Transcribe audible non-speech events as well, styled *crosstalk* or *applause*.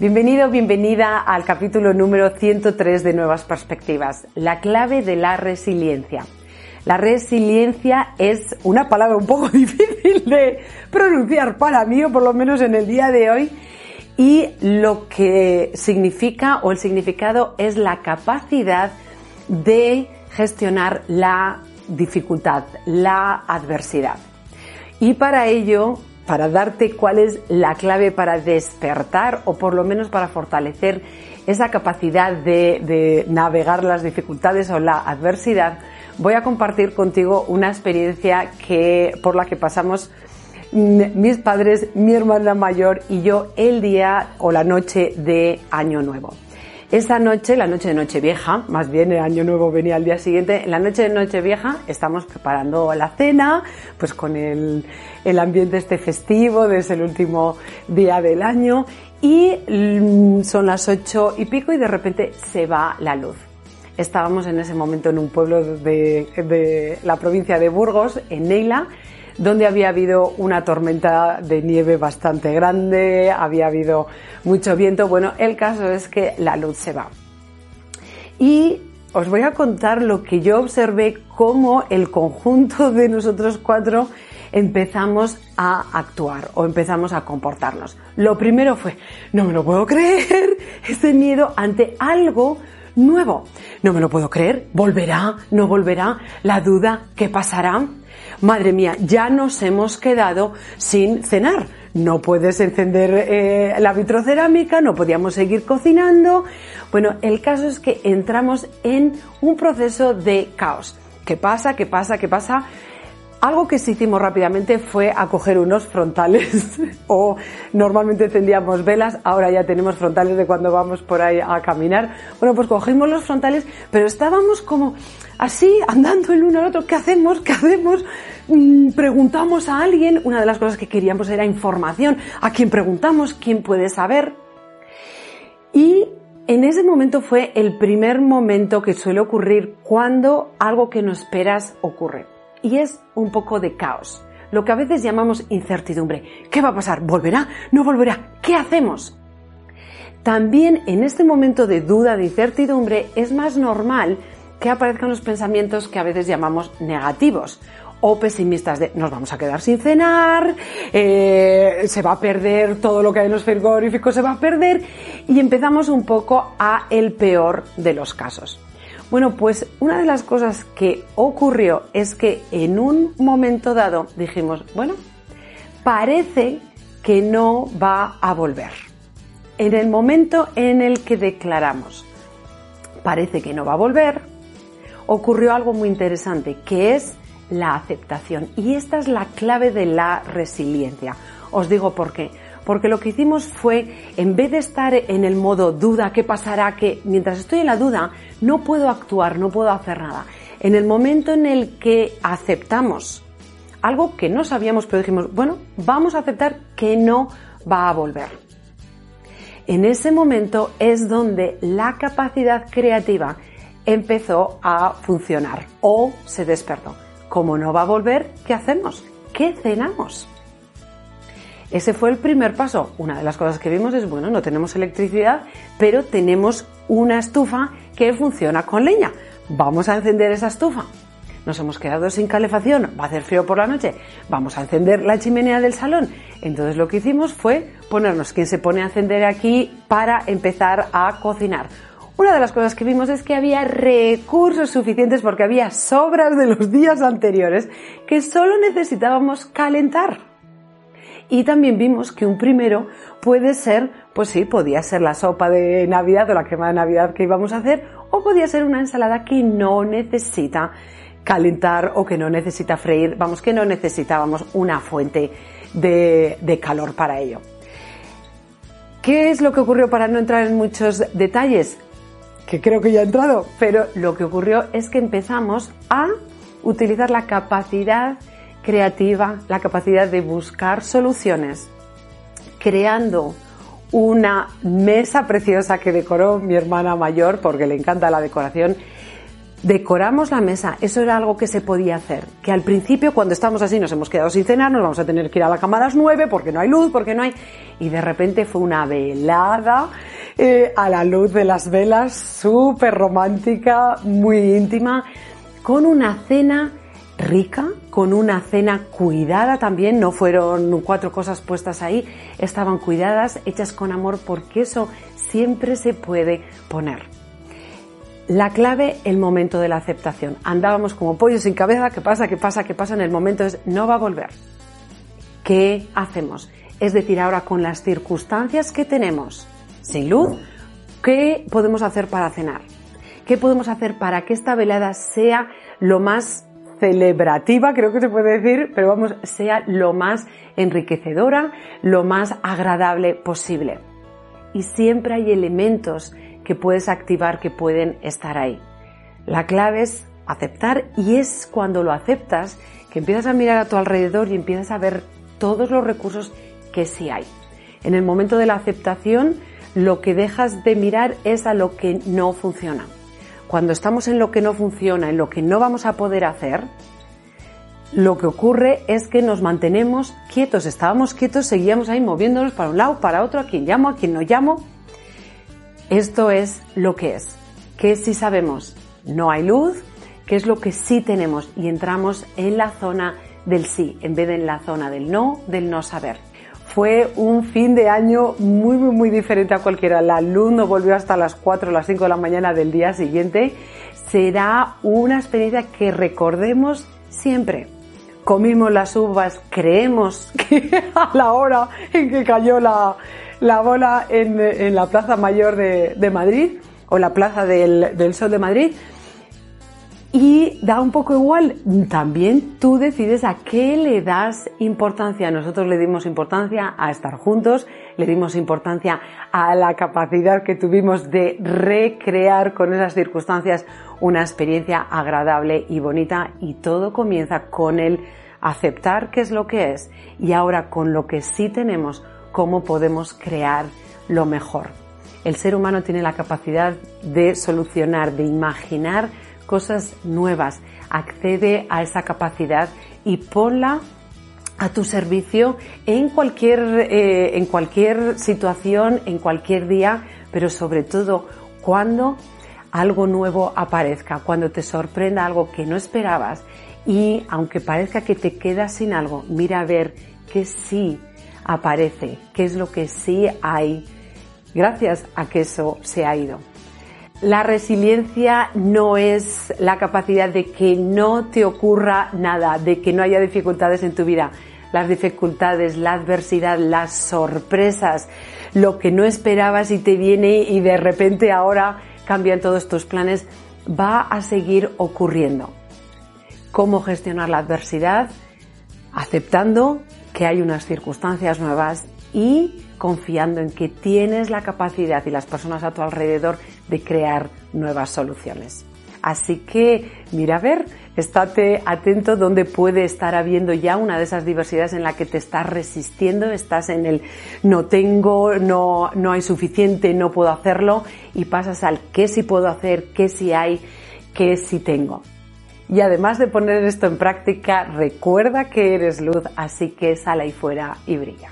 Bienvenido, bienvenida al capítulo número 103 de Nuevas Perspectivas, la clave de la resiliencia. La resiliencia es una palabra un poco *laughs* difícil de pronunciar para mí, o por lo menos en el día de hoy, y lo que significa o el significado es la capacidad de gestionar la dificultad, la adversidad. Y para ello para darte cuál es la clave para despertar o por lo menos para fortalecer esa capacidad de, navegar las dificultades o la adversidad, voy a compartir contigo una experiencia que, por la que pasamos mis padres, mi hermana mayor y yo el día o la noche de Año Nuevo. Esa noche, la noche de Nochevieja, más bien el año nuevo venía al día siguiente, en la noche de Nochevieja estamos preparando la cena, pues con el, el ambiente este festivo, desde el último día del año, y mm, son las ocho y pico y de repente se va la luz. Estábamos en ese momento en un pueblo de, de la provincia de Burgos, en Neila, donde había habido una tormenta de nieve bastante grande, había habido mucho viento. Bueno, el caso es que la luz se va. Y os voy a contar lo que yo observé, cómo el conjunto de nosotros cuatro empezamos a actuar o empezamos a comportarnos. Lo primero fue, no me lo puedo creer, *laughs* ese miedo ante algo nuevo. No me lo puedo creer, volverá, no volverá, la duda, ¿qué pasará? madre mía, ya nos hemos quedado sin cenar. No puedes encender eh, la vitrocerámica, no podíamos seguir cocinando. Bueno, el caso es que entramos en un proceso de caos. ¿Qué pasa? ¿Qué pasa? ¿Qué pasa? Algo que sí hicimos rápidamente fue acoger unos frontales *laughs* o normalmente tendríamos velas, ahora ya tenemos frontales de cuando vamos por ahí a caminar. Bueno, pues cogimos los frontales, pero estábamos como así, andando el uno al otro, ¿qué hacemos? ¿Qué hacemos? Mm, preguntamos a alguien, una de las cosas que queríamos era información, a quién preguntamos, quién puede saber. Y en ese momento fue el primer momento que suele ocurrir cuando algo que no esperas ocurre y es un poco de caos, lo que a veces llamamos incertidumbre. ¿Qué va a pasar? ¿Volverá? ¿No volverá? ¿Qué hacemos? También en este momento de duda, de incertidumbre, es más normal que aparezcan los pensamientos que a veces llamamos negativos o pesimistas de nos vamos a quedar sin cenar, eh, se va a perder todo lo que hay en los frigoríficos, se va a perder y empezamos un poco a el peor de los casos. Bueno, pues una de las cosas que ocurrió es que en un momento dado dijimos, bueno, parece que no va a volver. En el momento en el que declaramos, parece que no va a volver, ocurrió algo muy interesante, que es la aceptación. Y esta es la clave de la resiliencia. Os digo por qué porque lo que hicimos fue, en vez de estar en el modo duda, ¿qué pasará? Que mientras estoy en la duda, no puedo actuar, no puedo hacer nada. En el momento en el que aceptamos algo que no sabíamos, pero dijimos, bueno, vamos a aceptar que no va a volver. En ese momento es donde la capacidad creativa empezó a funcionar o se despertó. Como no va a volver, ¿qué hacemos? ¿Qué cenamos? Ese fue el primer paso. Una de las cosas que vimos es, bueno, no tenemos electricidad, pero tenemos una estufa que funciona con leña. Vamos a encender esa estufa. Nos hemos quedado sin calefacción, va a hacer frío por la noche, vamos a encender la chimenea del salón. Entonces lo que hicimos fue ponernos quien se pone a encender aquí para empezar a cocinar. Una de las cosas que vimos es que había recursos suficientes porque había sobras de los días anteriores que solo necesitábamos calentar. Y también vimos que un primero puede ser, pues sí, podía ser la sopa de Navidad o la crema de Navidad que íbamos a hacer, o podía ser una ensalada que no necesita calentar o que no necesita freír, vamos, que no necesitábamos una fuente de, de calor para ello. ¿Qué es lo que ocurrió para no entrar en muchos detalles? Que creo que ya he entrado, pero lo que ocurrió es que empezamos a utilizar la capacidad creativa, la capacidad de buscar soluciones, creando una mesa preciosa que decoró mi hermana mayor porque le encanta la decoración. decoramos la mesa, eso era algo que se podía hacer. Que al principio, cuando estamos así, nos hemos quedado sin cenar, nos vamos a tener que ir a la cama a las nueve porque no hay luz, porque no hay. Y de repente fue una velada eh, a la luz de las velas, súper romántica, muy íntima, con una cena rica, con una cena cuidada también, no fueron cuatro cosas puestas ahí, estaban cuidadas, hechas con amor, porque eso siempre se puede poner. La clave, el momento de la aceptación. Andábamos como pollos sin cabeza, ¿qué pasa? ¿Qué pasa? ¿Qué pasa? En el momento es, no va a volver. ¿Qué hacemos? Es decir, ahora con las circunstancias que tenemos, sin luz, ¿qué podemos hacer para cenar? ¿Qué podemos hacer para que esta velada sea lo más celebrativa, creo que se puede decir, pero vamos, sea lo más enriquecedora, lo más agradable posible? Y siempre hay elementos que puedes activar que pueden estar ahí. La clave es aceptar y es cuando lo aceptas que empiezas a mirar a tu alrededor y empiezas a ver todos los recursos que sí hay. En el momento de la aceptación, lo que dejas de mirar es a lo que no funciona. Cuando estamos en lo que no funciona, en lo que no vamos a poder hacer, lo que ocurre es que nos mantenemos quietos, estábamos quietos, seguíamos ahí moviéndonos para un lado, para otro, a quien llamo, a quien no llamo, esto es lo que es. Que si sabemos no hay luz, que es lo que sí tenemos y entramos en la zona del sí en vez de en la zona del no, del no saber. Fue un fin de año muy, muy, muy diferente a cualquiera. La luz no volvió hasta las 4 o las 5 de la mañana del día siguiente. Será una experiencia que recordemos siempre. Comimos las uvas, creemos que *laughs* a la hora en que cayó la, la bola en, la Plaza Mayor de, Madrid o la Plaza del, Sol de Madrid. Y da un poco igual, también tú decides a qué le das importancia. Nosotros le dimos importancia a estar juntos, le dimos importancia a la capacidad que tuvimos de recrear con esas circunstancias una experiencia agradable y bonita y todo comienza con el aceptar qué es lo que es y ahora con lo que sí tenemos cómo podemos crear lo mejor. El ser humano tiene la capacidad de solucionar, de imaginar cosas nuevas. Accede a esa capacidad y ponla a tu servicio en cualquier, eh, en cualquier situación, en cualquier día, pero sobre todo cuando algo nuevo aparezca, cuando te sorprenda algo que no esperabas y aunque parezca que te quedas sin algo, mira a ver que sí aparece, qué es lo que sí hay gracias a que eso se ha ido. La resiliencia no es la capacidad de que no te ocurra nada, de que no haya dificultades en tu vida. Las dificultades, la adversidad, las sorpresas, lo que no esperabas y te viene y de repente ahora cambian todos tus planes, va a seguir ocurriendo. ¿Cómo gestionar la adversidad? Aceptando que hay unas circunstancias nuevas y confiando en que tienes la capacidad y las personas a tu alrededor de crear nuevas soluciones. Así que mira a ver, estate atento donde puede estar habiendo ya una de esas diversidades en la que te estás resistiendo, estás en el no tengo, no, no hay suficiente, no puedo hacerlo y pasas al qué sí puedo hacer, qué sí hay, qué sí tengo. Y además de poner esto en práctica, recuerda que eres luz, así que sal ahí fuera y brilla.